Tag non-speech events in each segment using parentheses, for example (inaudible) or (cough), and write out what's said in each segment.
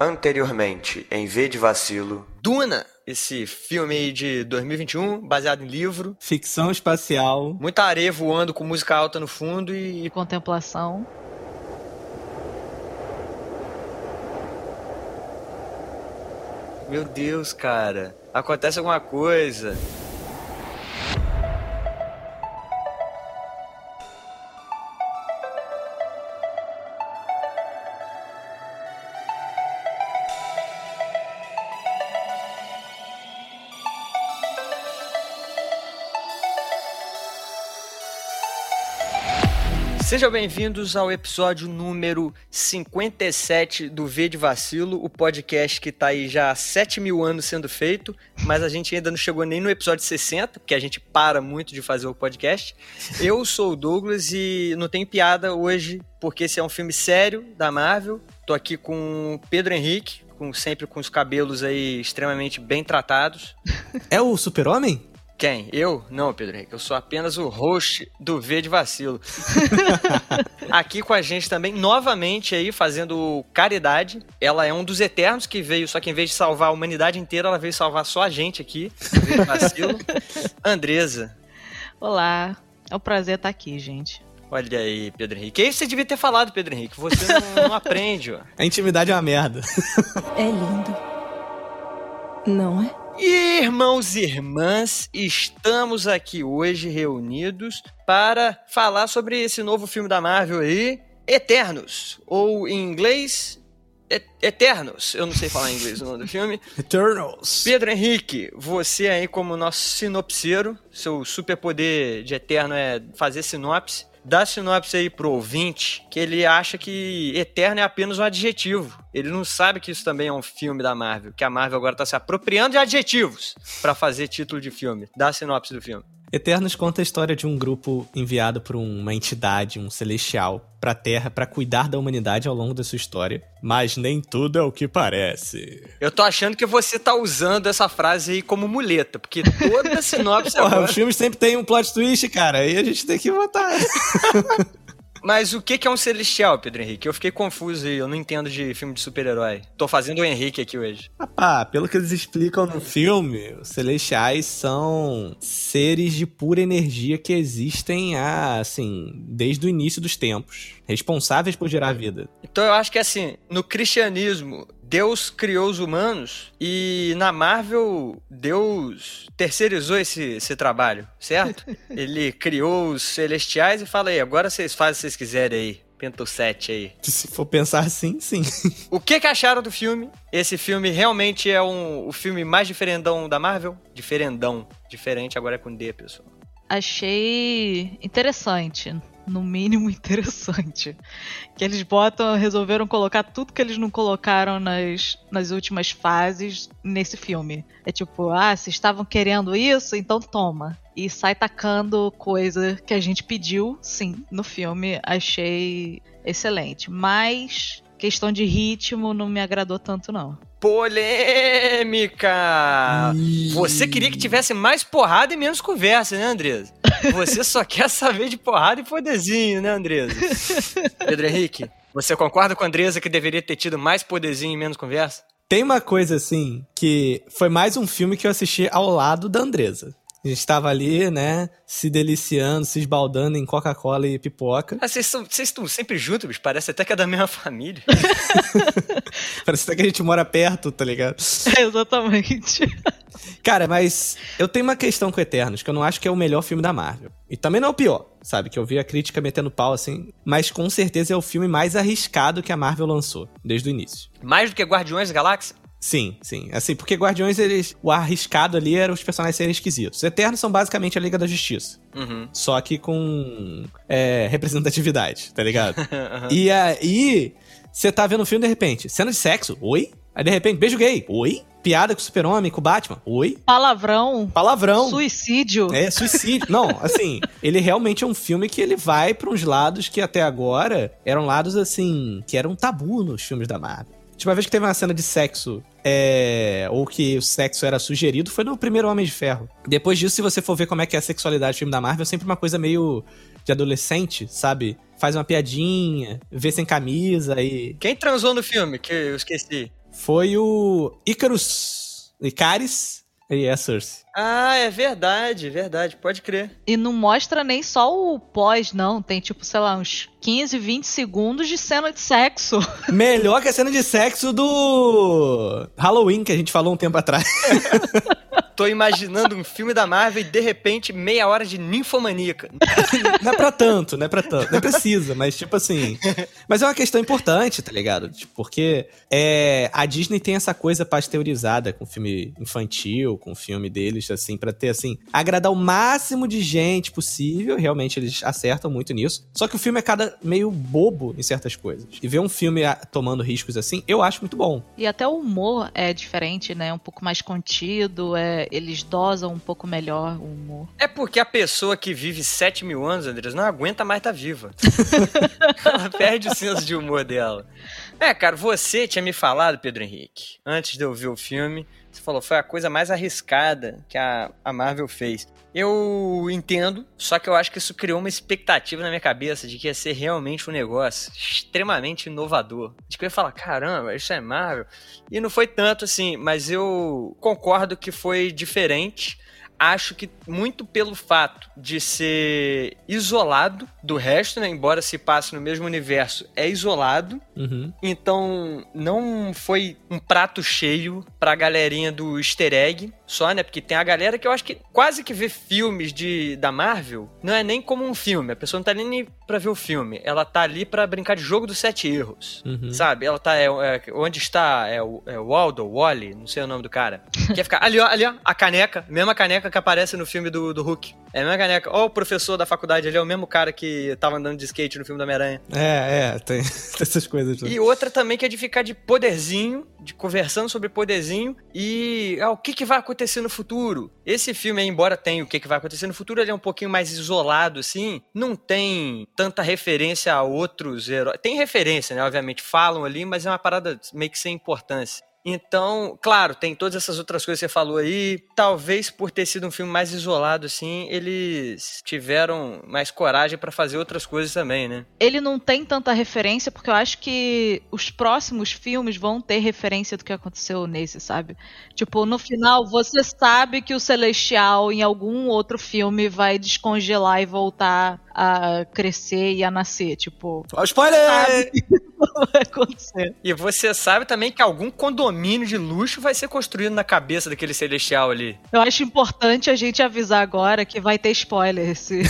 Anteriormente, em V de Vacilo. Duna, esse filme aí de 2021, baseado em livro. Ficção espacial. Muita areia voando com música alta no fundo e. Contemplação. Meu Deus, cara. Acontece alguma coisa. Sejam bem-vindos ao episódio número 57 do V de Vacilo, o podcast que está aí já há 7 mil anos sendo feito, mas a gente ainda não chegou nem no episódio 60, porque a gente para muito de fazer o podcast. Eu sou o Douglas e não tem piada hoje, porque esse é um filme sério da Marvel. Tô aqui com o Pedro Henrique, com, sempre com os cabelos aí extremamente bem tratados. É o Super-Homem? Quem? Eu? Não, Pedro Henrique. Eu sou apenas o host do V de Vacilo. (laughs) Aqui com a gente também, novamente aí, fazendo caridade. Ela é um dos eternos que veio, só que em vez de salvar a humanidade inteira, ela veio salvar só a gente aqui. V de Vacilo. (laughs) Andresa. Olá. É um prazer estar aqui, gente. Olha aí, Pedro Henrique. É isso que você devia ter falado, Pedro Henrique. Você não, não aprende, ó. A intimidade é uma merda. É lindo. Não é? Irmãos e irmãs, estamos aqui hoje reunidos para falar sobre esse novo filme da Marvel aí, Eternos, ou em inglês, E- Eternos. Eu não sei falar em inglês o nome do filme. (laughs) Eternals. Pedro Henrique, você aí como nosso sinopseiro, seu superpoder de Eterno é fazer sinopse. Dá sinopse aí pro ouvinte que ele acha que Eterno é apenas um adjetivo. Ele não sabe que isso também é um filme da Marvel, que a Marvel agora tá se apropriando de adjetivos para fazer título de filme. Dá a sinopse do filme. Eternos conta a história de um grupo enviado por uma entidade, um celestial, pra Terra pra cuidar da humanidade ao longo da sua história. Mas nem tudo é o que parece. Eu tô achando que você tá usando essa frase aí como muleta, porque toda (laughs) sinopse Porra, agora... os filmes sempre tem um plot twist, cara, aí a gente tem que botar. (laughs) Mas o que é um celestial, Pedro Henrique? Eu fiquei confuso aí, eu não entendo de filme de super-herói. Tô fazendo o Henrique aqui hoje. Rapá, pelo que eles explicam no filme, os celestiais são seres de pura energia que existem há, assim, desde o início dos tempos. Responsáveis por gerar vida. Então eu acho que assim, no cristianismo, Deus criou os humanos e na Marvel, Deus terceirizou esse, esse trabalho, certo? (laughs) Ele criou os celestiais e fala aí, agora vocês fazem o que vocês quiserem aí. Pinta o 7 aí. Se for pensar assim, sim. (laughs) O que, que acharam do filme? Esse filme realmente é um, o filme mais diferendão da Marvel? Diferendão. Diferente agora é com D, pessoal. Achei interessante. No mínimo (laughs) interessante. Que eles botam, resolveram colocar tudo que eles não colocaram nas, nas últimas fases nesse filme. É tipo, ah, se estavam querendo isso, então toma. E sai tacando coisa que a gente pediu, sim, no filme. Achei excelente. Mas questão de ritmo não me agradou tanto, não. Polêmica! Você queria que tivesse mais porrada e menos conversa, né, Andresa? Você só (laughs) quer saber de porrada e poderzinho, né, Andresa? (laughs) Pedro Henrique, você concorda com a Andresa que deveria ter tido mais poderzinho e menos conversa? Tem uma coisa assim, que foi mais um filme que eu assisti ao lado da Andresa. A gente tava ali, né, se deliciando, se esbaldando em Coca-Cola e pipoca. Ah, vocês estão sempre juntos, bicho. Parece até que é da mesma família. (laughs) Parece até que a gente mora perto, tá ligado? (laughs) Exatamente. Cara, mas eu tenho uma questão com Eternos, que eu não acho que é o melhor filme da Marvel. E também não é o pior, sabe? Que eu vi a crítica metendo pau assim. Mas com certeza é o filme mais arriscado que a Marvel lançou, desde o início. Mais do que Guardiões da Galáxia? Sim, sim. Assim, porque Guardiões, eles. O arriscado ali era os personagens serem esquisitos. Os Eternos são basicamente a Liga da Justiça. Uhum. Só que com é, representatividade, tá ligado? (laughs) E aí, você tá vendo o filme de repente, cena de sexo, oi? Aí de repente, beijo gay, oi? Piada com o super-homem, com o Batman, oi? Palavrão. Palavrão. Suicídio. É, suicídio. Não, assim, ele realmente é um filme que ele vai pra uns lados que até agora eram lados, assim, que eram tabu nos filmes da Marvel. Tipo, a vez que teve uma cena de sexo, é, ou que o sexo era sugerido, foi no primeiro Homem de Ferro. Depois disso, se você for ver como é que é a sexualidade do filme da Marvel, é sempre uma coisa meio de adolescente, sabe? Faz uma piadinha, vê sem camisa e... Quem transou no filme? Que eu esqueci. foi o Icarus. Icaris e a Cersei. Ah, é verdade, verdade, pode crer. E não mostra nem só o pós, não. Tem, tipo, sei lá, uns 15, 20 segundos de cena de sexo. (laughs) Melhor que a cena de sexo do Halloween, que a gente falou um tempo atrás. (laughs) Tô imaginando um filme da Marvel e de repente meia hora de ninfomaníaca. (laughs) não é pra tanto, não é pra tanto. Não precisa, mas tipo assim. Mas é uma questão importante, tá ligado? Tipo, porque é, a Disney tem essa coisa pasteurizada com filme infantil, com filme deles, assim, para ter, assim, agradar o máximo de gente possível. Realmente eles acertam muito nisso. Só que o filme é cada meio bobo em certas coisas. E ver um filme tomando riscos assim, eu acho muito bom. E até o humor é diferente, né? Um pouco mais contido, é eles dosam um pouco melhor o humor. É porque a pessoa que vive 7 mil anos, Andres, não aguenta mais estar tá viva. (laughs) Ela perde o senso de humor dela. É, cara, você tinha me falado, Pedro Henrique, antes de eu ver o filme, você falou, foi a coisa mais arriscada que a, a Marvel fez. Eu entendo, só que eu acho que isso criou uma expectativa na minha cabeça de que ia ser realmente um negócio extremamente inovador. De que eu ia falar, caramba, isso é Marvel. E não foi tanto assim, mas eu concordo que foi diferente acho que muito pelo fato de ser isolado do resto, né? Embora se passe no mesmo universo, é isolado. Uhum. Então não foi um prato cheio pra galerinha do easter egg só, né? Porque tem a galera que eu acho que quase que vê filmes de, da Marvel, não é nem como um filme. A pessoa não tá nem pra ver o filme. Ela tá ali pra brincar de jogo dos sete erros. Uhum. Sabe? Ela tá. É, é, onde está? É o é Waldo, Wally, não sei o nome do cara. (laughs) Quer ficar. Ali, ó, ali, ó, a caneca, mesma caneca que aparece no filme do, do Hulk. É a mesma caneca. Ó, o professor da faculdade ali é o mesmo cara que tava andando de skate no filme do Homem-Aranha. É, é, tem (laughs) essas coisas. E outra também que é de ficar de poderzinho, de conversando sobre poderzinho e ah, o que, que vai acontecer no futuro. Esse filme, embora tenha o que vai acontecer no futuro, ele é um pouquinho mais isolado, assim. Não tem tanta referência a outros heróis. Tem referência, né? Obviamente, falam ali, mas é uma parada meio que sem importância. Então, claro, tem todas essas outras coisas que você falou aí. Talvez por ter sido um filme mais isolado, assim, eles tiveram mais coragem para fazer outras coisas também, né? Ele não tem tanta referência, porque eu acho que os próximos filmes vão ter referência do que aconteceu nesse, sabe? Tipo, no final, você sabe que o Celestial, em algum outro filme, vai descongelar e voltar a crescer e a nascer. Tipo. Spoiler! Sabe (laughs) vai acontecer. E você sabe também que algum condomínio de luxo vai ser construído na cabeça daquele celestial ali. Eu acho importante a gente avisar agora que vai ter spoiler. Esse...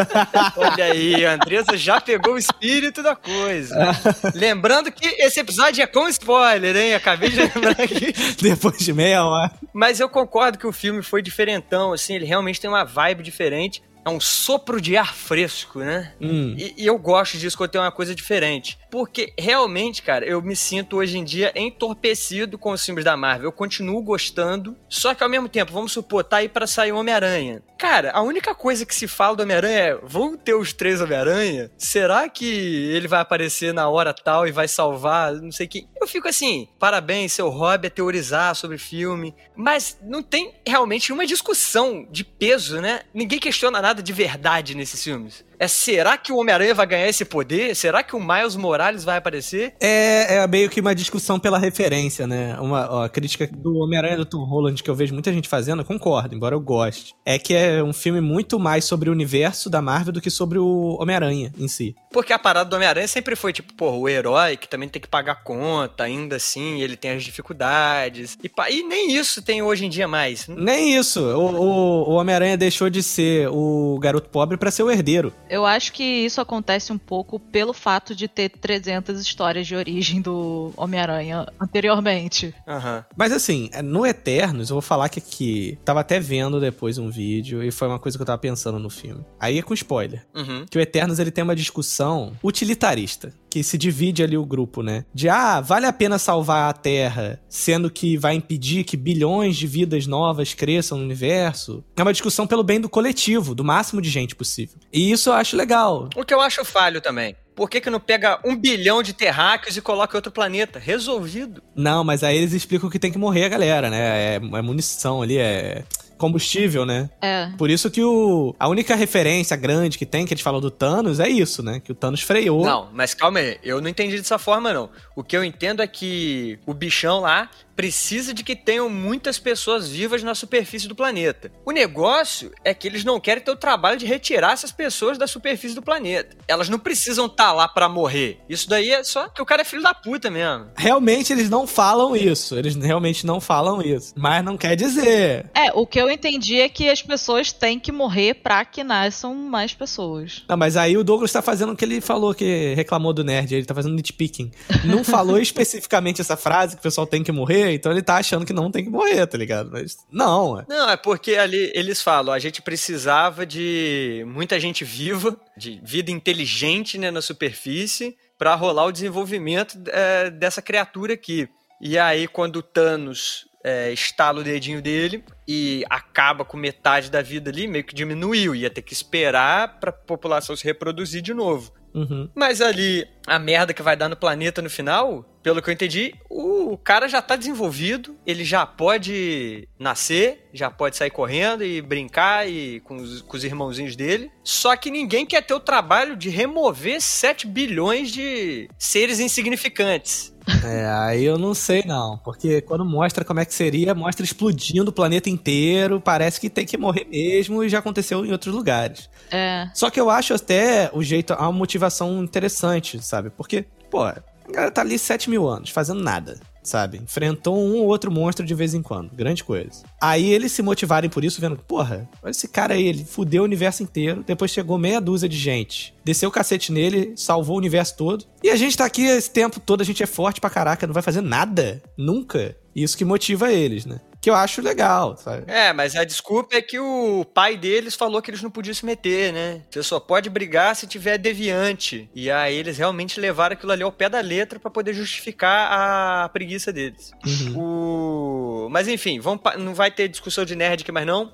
(laughs) Olha aí, a Andresa já pegou o espírito da coisa. (laughs) Lembrando que esse episódio é com spoiler, hein? Acabei de lembrar aqui. (laughs) Depois de meia hora. Mas eu concordo que o filme foi diferentão, assim, ele realmente tem uma vibe diferente é um sopro de ar fresco, né? Hum. E, e, eu gosto disso quando tem uma coisa diferente. Porque realmente, cara, eu me sinto hoje em dia entorpecido com os filmes da Marvel. Eu continuo gostando, só que ao mesmo tempo, vamos supor, tá aí pra sair Homem-Aranha. Cara, a única coisa que se fala do Homem-Aranha é: vão ter os três Homem-Aranha? Será que ele vai aparecer na hora tal e vai salvar? Não sei que. Eu fico assim, parabéns, seu hobby é teorizar sobre filme. Mas não tem realmente uma discussão de peso, né? Ninguém questiona nada de verdade nesses filmes. É será que o Homem-Aranha vai ganhar esse poder? Será que o Miles Morales vai aparecer? É, é meio que uma discussão pela referência, né? Uma ó, crítica do Homem-Aranha do Tom Holland que eu vejo muita gente fazendo, eu concordo, embora eu goste. É que é um filme muito mais sobre o universo da Marvel do que sobre o Homem-Aranha em si. Porque a parada do Homem-Aranha sempre foi tipo, pô, o herói que também tem que pagar conta, ainda assim, ele tem as dificuldades. E, e nem isso tem hoje em dia mais. Nem isso. O, o, o Homem-Aranha deixou de ser o garoto pobre para ser o herdeiro. Eu acho que isso acontece um pouco pelo fato de ter 300 histórias de origem do Homem-Aranha anteriormente. Uhum. Mas assim, no Eternos, eu vou falar que aqui. Tava até vendo depois um vídeo e foi uma coisa que eu tava pensando no filme. Aí é com spoiler. Uhum. Que o Eternos ele tem uma discussão utilitarista que se divide ali o grupo, né? De ah, vale a pena salvar a Terra, sendo que vai impedir que bilhões de vidas novas cresçam no universo. É uma discussão pelo bem do coletivo, do máximo de gente possível. E isso eu acho legal. O que eu acho falho também. Por que, que não pega um bilhão de terráqueos e coloca em outro planeta? Resolvido. Não, mas aí eles explicam que tem que morrer a galera, né? É, é munição ali, é combustível, né? É. Por isso que o, a única referência grande que tem, que eles falam do Thanos, é isso, né? Que o Thanos freou. Não, mas calma aí, eu não entendi dessa forma, não. O que eu entendo é que o bichão lá precisa de que tenham muitas pessoas vivas na superfície do planeta. O negócio é que eles não querem ter o trabalho de retirar essas pessoas da superfície do planeta. Elas não precisam estar tá lá para morrer. Isso daí é só que o cara é filho da puta mesmo. Realmente eles não falam isso. Eles realmente não falam isso. Mas não quer dizer. É, o que eu entendi é que as pessoas têm que morrer pra que nasçam mais pessoas. Não, mas aí o Douglas tá fazendo o que ele falou, que reclamou do nerd. Ele tá fazendo nitpicking. Não falou (laughs) especificamente essa frase que o pessoal tem que morrer morrer, então ele tá achando que não tem que morrer, tá ligado? Mas não. É. Não, é porque ali eles falam, a gente precisava de muita gente viva, de vida inteligente né, na superfície, para rolar o desenvolvimento é, dessa criatura aqui. E aí, quando o Thanos é, estala o dedinho dele e acaba com metade da vida ali, meio que diminuiu. Ia ter que esperar pra população se reproduzir de novo. Uhum. Mas ali, a merda que vai dar no planeta no final, pelo que eu entendi, o cara já tá desenvolvido, ele já pode nascer, já pode sair correndo e brincar e com os, com os irmãozinhos dele. Só que ninguém quer ter o trabalho de remover 7 bilhões de seres insignificantes. É, aí eu não sei não, porque quando mostra como é que seria, mostra explodindo o planeta inteiro, parece que tem que morrer mesmo e já aconteceu em outros lugares. É. Só que eu acho até o jeito, a motivação interessante, sabe? Porque, pô, a tá ali 7 mil anos, fazendo nada sabe? Enfrentou um ou outro monstro de vez em quando. Grande coisa. Aí eles se motivarem por isso, vendo, porra, olha esse cara aí, ele fudeu o universo inteiro, depois chegou meia dúzia de gente, desceu o cacete nele, salvou o universo todo. E a gente tá aqui esse tempo todo, a gente é forte pra caraca, não vai fazer nada. Nunca. Isso que motiva eles, né? Que eu acho legal, sabe? É, mas a desculpa é que o pai deles falou que eles não podiam se meter, né? Você só pode brigar se tiver deviante. E aí eles realmente levaram aquilo ali ao pé da letra para poder justificar a preguiça deles. Uhum. O... Mas enfim, vamos pa... não vai ter discussão de nerd aqui mais não.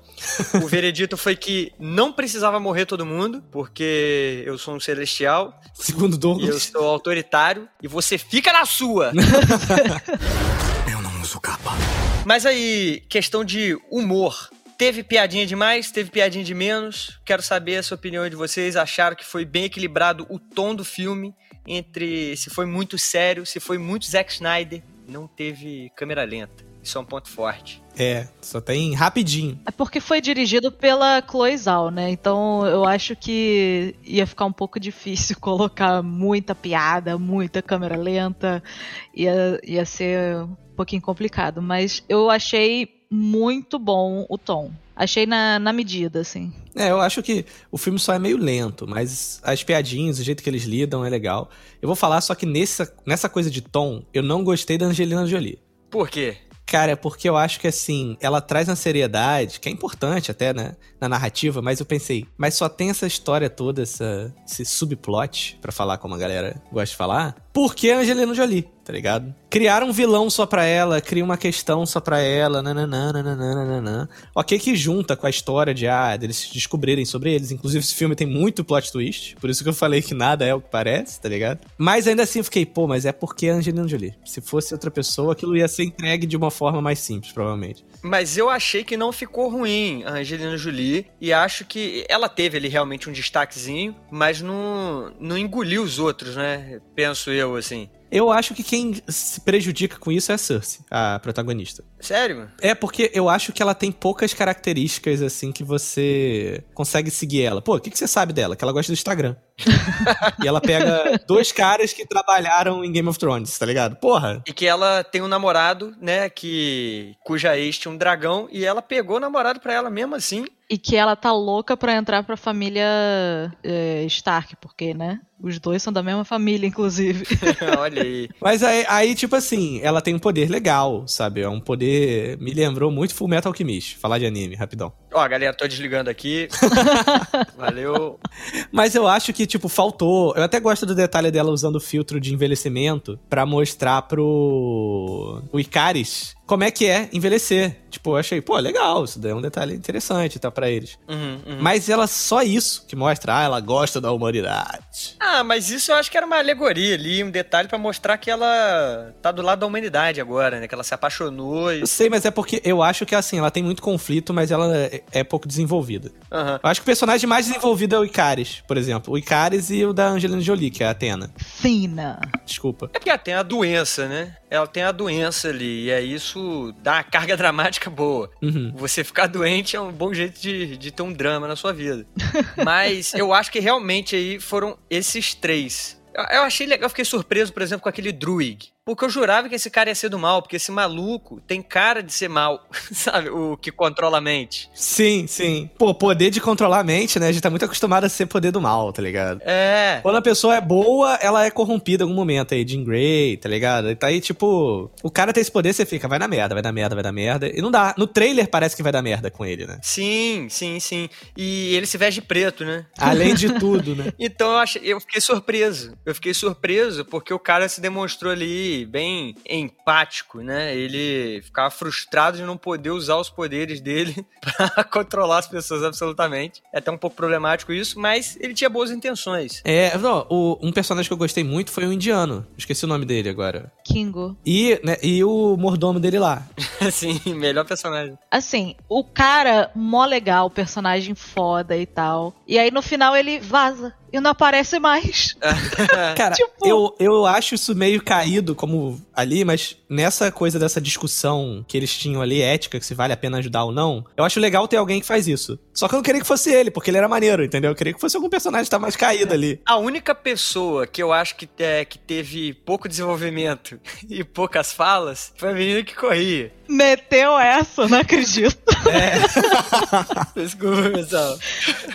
O (laughs) veredito foi que não precisava morrer todo mundo, porque eu sou um celestial. Segundo Douglas. E eu sou autoritário. E você fica na sua! (laughs) eu não uso capa. Mas aí, questão de humor. Teve piadinha demais, teve piadinha de menos. Quero saber a sua opinião de vocês. Acharam que foi bem equilibrado o tom do filme entre se foi muito sério, se foi muito Zack Snyder. Não teve câmera lenta. Isso é um ponto forte. É, só tem rapidinho. É porque foi dirigido pela Chloe Zhao, né? Então eu acho que ia ficar um pouco difícil (laughs) colocar muita piada, muita câmera lenta. Ia, ia ser um pouquinho complicado. Mas eu achei muito bom o tom. Achei na, na medida, assim. É, eu acho que o filme só é meio lento, mas as piadinhas, o jeito que eles lidam é legal. Eu vou falar só que nessa, nessa coisa de tom, eu não gostei da Angelina Jolie. Por quê? Cara, é porque eu acho que assim, ela traz uma seriedade, que é importante até, né, na narrativa, mas eu pensei, mas só tem essa história toda, essa, esse subplot, para falar como a galera gosta de falar, porque a Angelina Jolie, tá ligado? Criaram um vilão só pra ela, cria uma questão só pra ela, nananã, nananã, nananã. Ok que junta com a história de, ah, deles descobrirem sobre eles. Inclusive, esse filme tem muito plot twist, por isso que eu falei que nada é o que parece, tá ligado? Mas ainda assim eu fiquei, pô, mas é porque a Angelina Jolie. Se fosse outra pessoa, aquilo ia ser entregue de uma forma mais simples, provavelmente. Mas eu achei que não ficou ruim a Angelina Jolie, e acho que ela teve ali realmente um destaquezinho, mas não, não engoliu os outros, né? Penso eu, assim. Eu acho que quem se prejudica com isso é a Cersei, a protagonista. Sério? É porque eu acho que ela tem poucas características assim que você consegue seguir ela. Pô, o que, que você sabe dela? Que ela gosta do Instagram. (laughs) e ela pega dois caras que trabalharam em Game of Thrones, tá ligado? Porra. E que ela tem um namorado, né, que cuja ex tinha um dragão e ela pegou o namorado pra ela mesmo assim. E que ela tá louca pra entrar pra família é, Stark, porque, né? Os dois são da mesma família, inclusive. (laughs) Olha aí. Mas aí, aí, tipo assim, ela tem um poder legal, sabe? É um poder. Me lembrou muito Full Metal Alchemist. Falar de anime, rapidão. Ó, galera, tô desligando aqui. (laughs) Valeu. Mas eu acho que, tipo, faltou. Eu até gosto do detalhe dela usando o filtro de envelhecimento pra mostrar pro. O Icaris como é que é envelhecer. Tipo, eu achei, pô, legal, isso daí é um detalhe interessante, tá, pra eles. Uhum, uhum. Mas ela só isso que mostra, ah, ela gosta da humanidade. Ah, mas isso eu acho que era uma alegoria ali, um detalhe pra mostrar que ela tá do lado da humanidade agora, né? Que ela se apaixonou e. Eu sei, mas é porque eu acho que, assim, ela tem muito conflito, mas ela é, é pouco desenvolvida. Aham. Eu acho que o personagem mais desenvolvido é o Icaris, por exemplo. O Icaris e o da Angelina Jolie, que é a Atena. Fina. Desculpa. É porque ela tem a doença, né? Ela tem a doença ali, e aí isso dá uma carga (laughs) dramática boa. Uhum. Você ficar doente é um bom jeito de, de ter um drama na sua vida. (laughs) Mas eu acho que realmente aí foram esses três. Eu, eu achei legal, eu fiquei surpreso, por exemplo, com aquele Druig. Porque eu jurava que esse cara ia ser do mal, porque esse maluco tem cara de ser mal, (laughs) sabe? O que controla a mente. Sim, sim. Pô, poder de controlar a mente, né? A gente tá muito acostumado a ser poder do mal, tá ligado? É. Quando a pessoa é boa, ela é corrompida em algum momento aí, Jean Grey, tá ligado? E tá aí, tipo, o cara tem esse poder, você fica, vai dar merda, vai dar merda, vai dar merda. E não dá. No trailer parece que vai dar merda com ele, né? Sim, sim, sim. E ele se veste de preto, né? Além de (laughs) tudo, né? Então eu, achei, eu fiquei surpreso. Eu fiquei surpreso porque o cara se demonstrou ali bem empático, né? Ele ficava frustrado de não poder usar os poderes dele (laughs) pra controlar as pessoas absolutamente. É até um pouco problemático isso, mas ele tinha boas intenções. É, não, o- um personagem que eu gostei muito foi o indiano. Esqueci o nome dele agora. Kingo. E, né, e o mordomo dele lá. (laughs) Assim, melhor personagem. Assim, o cara, mó legal, personagem foda e tal. E aí no final ele vaza e não aparece mais. (laughs) Cara, Tipo- eu, eu acho isso meio caído como ali, mas nessa coisa dessa discussão que eles tinham ali, ética, que se vale a pena ajudar ou não, eu acho legal ter alguém que faz isso. Só que eu não queria que fosse ele, porque ele era maneiro, entendeu? Eu queria que fosse algum personagem que tá mais caído ali. A única pessoa que eu acho que, é, que teve pouco desenvolvimento (laughs) e poucas falas foi a menina que corria. Meteu essa, não acredito. (laughs) Desculpa, pessoal.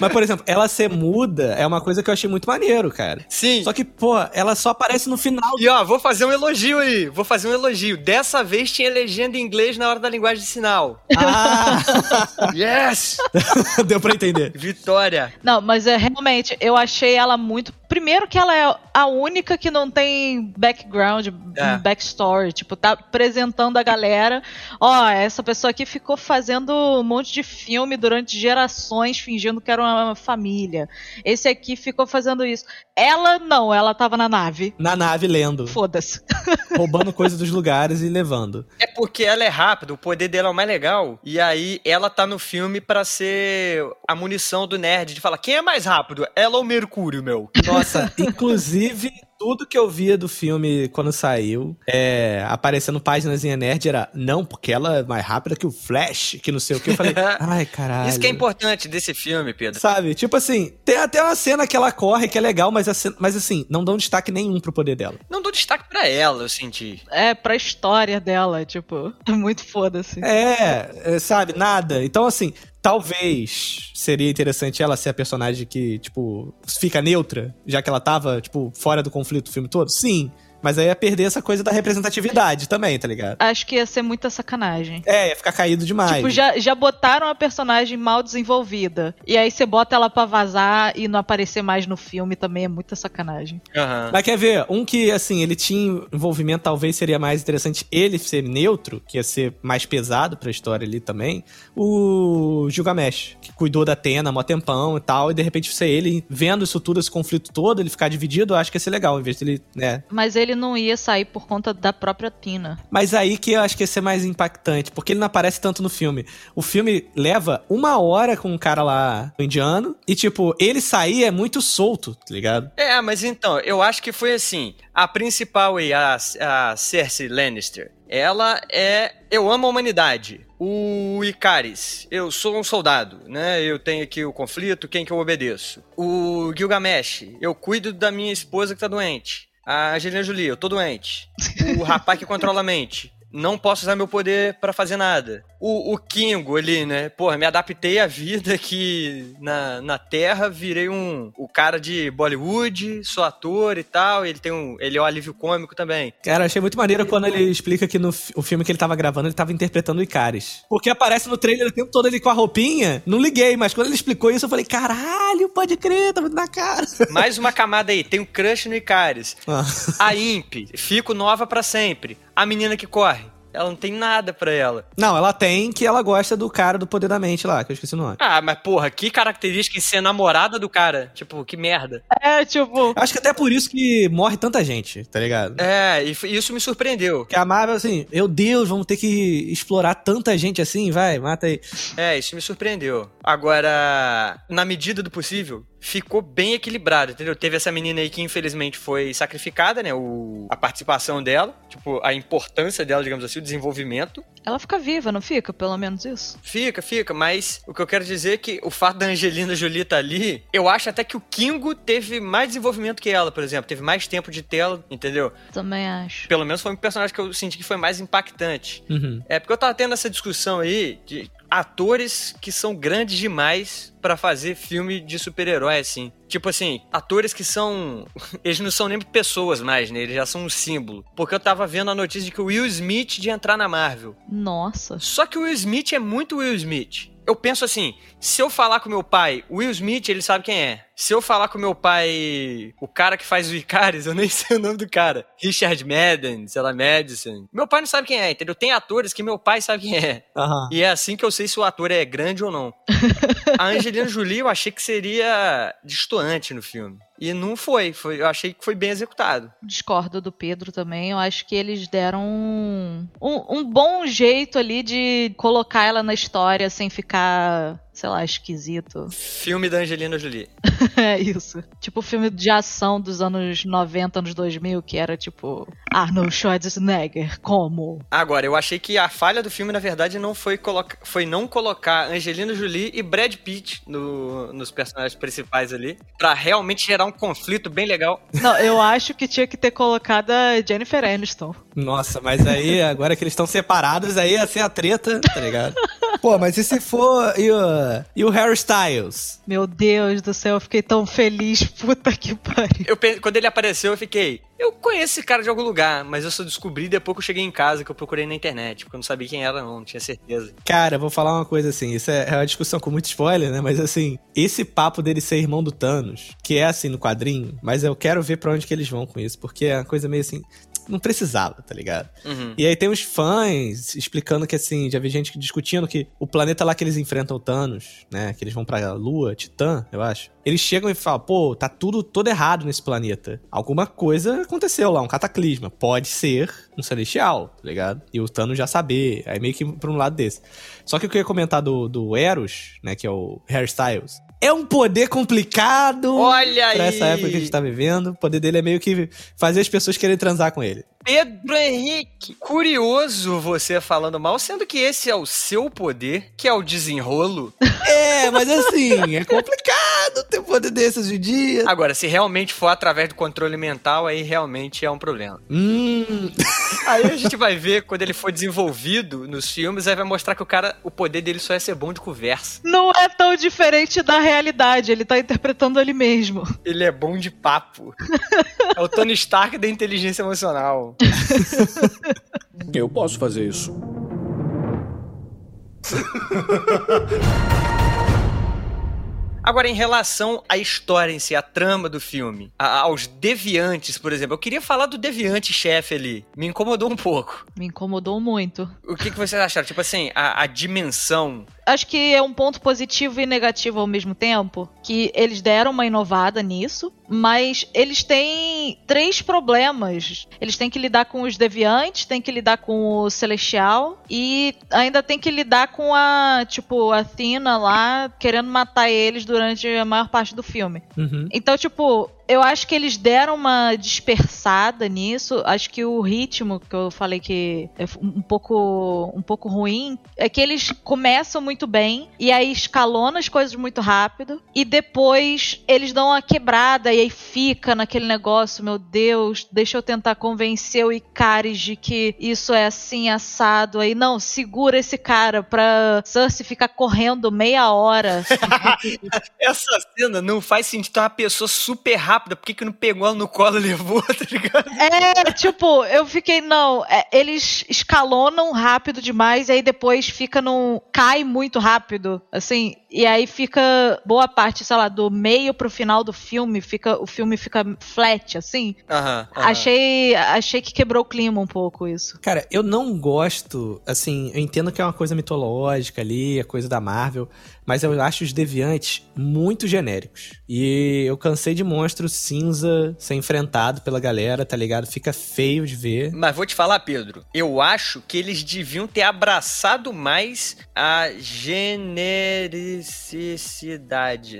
Mas, por exemplo, ela ser muda é uma coisa que eu achei muito maneiro, cara. Sim. Só que, pô, ela só aparece no final. E ó, vou fazer um elogio aí. Vou fazer um elogio. Dessa vez tinha legenda em inglês na hora da linguagem de sinal. Ah! (laughs) Yes! (laughs) Deu pra entender. Vitória. Não, mas é realmente, eu achei ela muito. Primeiro que ela é a única que não tem background, É. backstory. Tipo, tá apresentando a galera. Ó, essa pessoa aqui ficou fazendo um monte de filme durante gerações, fingindo que era uma família. Esse aqui ficou fazendo isso. Ela não, ela tava na nave. Na nave lendo, Foda-se. (laughs) roubando coisa dos lugares e levando. É porque ela é rápida, o poder dela é o mais legal. E aí ela tá no filme pra ser a munição do nerd de falar: quem é mais rápido? Ela ou o Mercúrio, meu? Nossa, (laughs) inclusive, tudo que eu via do filme quando saiu, é, aparecendo páginas em nerd, era não, porque ela é mais rápida que o Flash, que não sei o que. Eu falei, (laughs) ai, caralho. Isso que é importante desse filme, Pedro. Sabe? Tipo assim, tem até uma cena que ela corre que é legal, mas, cena- mas assim, não dão destaque nenhum pro poder dela. Não dou destaque pra ela, eu senti. É pra história dela, tipo, (laughs) é muito foda-se. É, é, sabe, nada. Então, assim, talvez seria interessante ela ser a personagem que, tipo, fica neutra, já que ela tava, tipo, fora do conflito o filme todo? Sim. Mas aí ia perder essa coisa da representatividade também, tá ligado? Acho que ia ser muita sacanagem. É, ia ficar caído demais. Tipo, já, já botaram a personagem mal desenvolvida. E aí você bota ela pra vazar e não aparecer mais no filme também é muita sacanagem. Aham. Mas quer ver? Um que, assim, ele tinha envolvimento, talvez seria mais interessante ele ser neutro, que ia ser mais pesado pra história ali também. O Gilgamesh, que cuidou da Atena há mó tempão e tal, e de repente ser ele vendo isso tudo, esse conflito todo, ele ficar dividido, eu acho que ia ser legal, em vez dele, né? Mas ele não ia sair por conta da própria Tina. Mas aí que eu acho que ia ser mais impactante, porque ele não aparece tanto no filme. O filme leva uma hora com um cara lá, o indiano, e tipo, ele sair é muito solto, tá ligado? É, mas então, eu acho que foi assim. A principal aí, a, a Cersei Lannister, ela é. Eu amo a humanidade. O Icaris, eu sou um soldado, né? Eu tenho aqui o conflito, quem que eu obedeço? O Gilgamesh, eu cuido da minha esposa que tá doente. A Angelina Jolie, eu tô doente. O rapaz que controla a mente. não posso usar meu poder pra fazer nada. O, o Kingo ali, né? Porra, me adaptei à vida aqui na, na Terra, virei um o cara de Bollywood, sou ator e tal. Ele tem um. Ele é o alívio cômico também. Cara, achei muito maneiro quando ele explica que no o filme que ele tava gravando, ele tava interpretando o Icaris. Porque aparece no trailer o tempo todo ele com a roupinha. Não liguei, mas quando ele explicou isso, eu falei, caralho, pode crer, tá muito na cara. (laughs) Mais uma camada aí, tem um crush no Icaris. Ah. A Imp, fico nova pra sempre. A menina que corre, ela não tem nada pra ela. Não, ela tem que ela gosta do cara do poder da mente lá, que eu esqueci o nome. Ah, mas porra, que característica em ser namorada do cara. Tipo, que merda. É, tipo, Acho que até por isso que morre tanta gente, tá ligado? É, e isso me surpreendeu. Porque a Marvel, assim, meu Deus, vamos ter que explorar tanta gente assim, vai, mata aí. É, isso me surpreendeu. Agora, na medida do possível, ficou bem equilibrado, entendeu? Teve essa menina aí que infelizmente foi sacrificada, né? O, a participação dela, tipo, a importância dela, digamos assim, o desenvolvimento. ela fica viva, não fica? Pelo menos isso. Fica, fica, mas o que eu quero dizer é que o fato da Angelina Jolie estar ali, eu acho até que o Kingo teve mais desenvolvimento que ela, por exemplo. Teve mais tempo de tela, entendeu? Também acho. Pelo menos foi um personagem que eu senti que foi mais impactante. Uhum. É, porque eu tava tendo essa discussão aí de atores que são grandes demais pra fazer filme de super-herói, assim. Tipo assim, atores que são. (laughs) Eles não são nem pessoas mais, né? Eles já são um símbolo. Porque eu tava vendo a notícia de que o Will Smith de entrar na Marvel. Nossa. Só que o Will Smith é muito Will Smith. Eu penso assim, se eu falar com meu pai, Will Smith, ele sabe quem é. Se eu falar com meu pai, o cara que faz o Icaris, eu nem (laughs) sei o nome do cara. Richard Madden, sei lá, Madison. Meu pai não sabe quem é, entendeu? Tem atores que meu pai sabe quem é. Aham. E é assim que eu sei se o ator é grande ou não. (laughs) A Angelina Jolie eu achei que seria destoante no filme. E não foi, foi. Eu achei que foi bem executado. Discordo do Pedro também. Eu acho que eles deram um, um, um bom jeito ali de colocar ela na história sem ficar, sei lá, esquisito. Filme da Angelina Jolie. (laughs) É isso. Tipo o filme de ação dos anos 90, anos 2000, que era tipo Arnold Schwarzenegger, como? Agora, eu achei que a falha do filme, na verdade, não foi, coloca... foi não colocar Angelina Jolie e Brad Pitt no- nos personagens principais ali, pra realmente gerar um conflito bem legal. Não, eu acho que tinha que ter colocado a Jennifer Aniston. Nossa, mas aí, agora que eles estão separados, aí ia ser a treta, tá ligado? (laughs) Pô, mas e se for. E o, e o Harry Styles? Meu Deus do céu, eu fiquei tão feliz, (laughs) puta que pariu. Eu, quando ele apareceu, eu fiquei. Eu conheço esse cara de algum lugar, mas eu só descobri depois que eu cheguei em casa, que eu procurei na internet, porque eu não sabia quem era, não, não tinha certeza. Cara, eu vou falar uma coisa assim, isso é é uma discussão com muito spoiler, né? Mas assim, esse papo dele ser irmão do Thanos, que é assim no quadrinho, mas eu quero ver pra onde que eles vão com isso, porque é uma coisa meio assim. Não precisava, tá ligado? Uhum. E aí tem uns fãs explicando que assim, já vi gente discutindo que o planeta lá que eles enfrentam o Thanos, né? Que eles vão pra Lua, Titã, eu acho. Eles chegam e falam, pô, tá tudo todo errado nesse planeta. Alguma coisa aconteceu lá, um cataclisma. Pode ser um celestial, tá ligado? E o Thanos já saber. Aí meio que pra um lado desse. Só que eu queria comentar do, do Eros, né? Que é o Hairstyles. É um poder complicado. Olha Pra aí! essa época que a gente tá vivendo. O poder dele é meio que fazer as pessoas quererem transar com ele. Pedro Henrique, curioso você falando mal, sendo que esse é o seu poder, que é o desenrolo. (laughs) É, mas assim, é complicado ter poder desses hoje em dia. Agora, se realmente for através do controle mental, aí realmente é um problema. Hum. (laughs) Aí a gente vai ver quando ele for desenvolvido nos filmes, aí vai mostrar que o cara, o poder dele só é ser bom de conversa. Não é tão diferente da realidade, ele tá interpretando ele mesmo. Ele é bom de papo. (laughs) É o Tony Stark da inteligência emocional. Eu posso fazer isso. Agora, em relação à história em si, à trama do filme, a- aos deviantes, por exemplo, eu queria falar do deviante chefe ali. Me incomodou um pouco. Me incomodou muito. O que, que vocês acharam? Tipo assim, a, a dimensão. Acho que é um ponto positivo e negativo ao mesmo tempo, que eles deram uma inovada nisso, mas eles têm três problemas. Eles têm que lidar com os deviantes, têm que lidar com o celestial e ainda tem que lidar com a, tipo, a Athena lá querendo matar eles durante a maior parte do filme. Uhum. Então, tipo, eu acho que eles deram uma dispersada nisso. Acho que o ritmo que eu falei que é um pouco, um pouco ruim é que eles começam muito bem e aí escalonam as coisas muito rápido e depois eles dão uma quebrada e aí fica naquele negócio, meu Deus, deixa eu tentar convencer o Icaris de que isso é assim assado aí. Não, segura esse cara pra Cersei ficar correndo meia hora. (laughs) Essa cena não faz sentido. Tá uma pessoa super rápida, por que, que não pegou ela no colo e levou, (laughs) tá ligado? É, tipo, eu fiquei, não, é, eles escalonam rápido demais e aí depois fica num. cai muito rápido, assim, e aí fica boa parte, sei lá, do meio pro final do filme, fica o filme fica flat, assim. Aham. aham. Achei, achei que quebrou o clima um pouco isso. Cara, eu não gosto, assim, eu entendo que é uma coisa mitológica ali, é coisa da Marvel, mas eu acho os deviantes muito genéricos. E eu cansei de monstro cinza ser enfrentado pela galera, tá ligado? Fica feio de ver. Mas vou te falar, Pedro, eu acho que eles deviam ter abraçado mais a genericidade.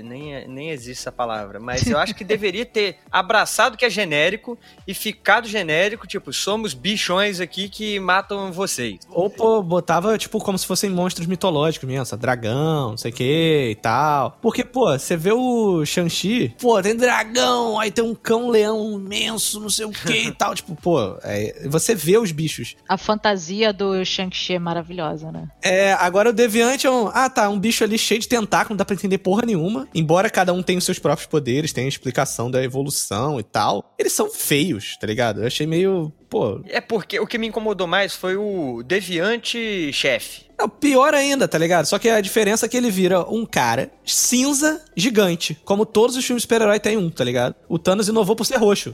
Nem, nem existe essa palavra, mas eu (laughs) acho que deveria ter abraçado que é genérico e ficado genérico, tipo, somos bichões aqui que matam vocês. Ou, pô, botava, tipo, como se fossem monstros mitológicos mesmo, sabe? dragão, não sei o que e tal. Porque, pô, você vê o Shang-Chi, pô, tem dragão, aí tem um cão-leão imenso, não sei o que e (laughs) tal. Tipo, pô, é, você vê os bichos. A fantasia do Shang-Chi é maravilhosa, né? É, agora o Deviante é um. Ah, tá, um bicho ali cheio de tentáculo, não dá pra entender porra nenhuma. Embora cada um tenha os seus próprios poderes, tenha a explicação da evolução e tal. Eles são feios, tá ligado? Eu achei meio. Pô. É porque o que me incomodou mais foi o deviante chefe. Não, pior ainda, tá ligado? Só que a diferença é que ele vira um cara cinza gigante. Como todos os filmes de super-herói tem um, tá ligado? O Thanos inovou por ser roxo.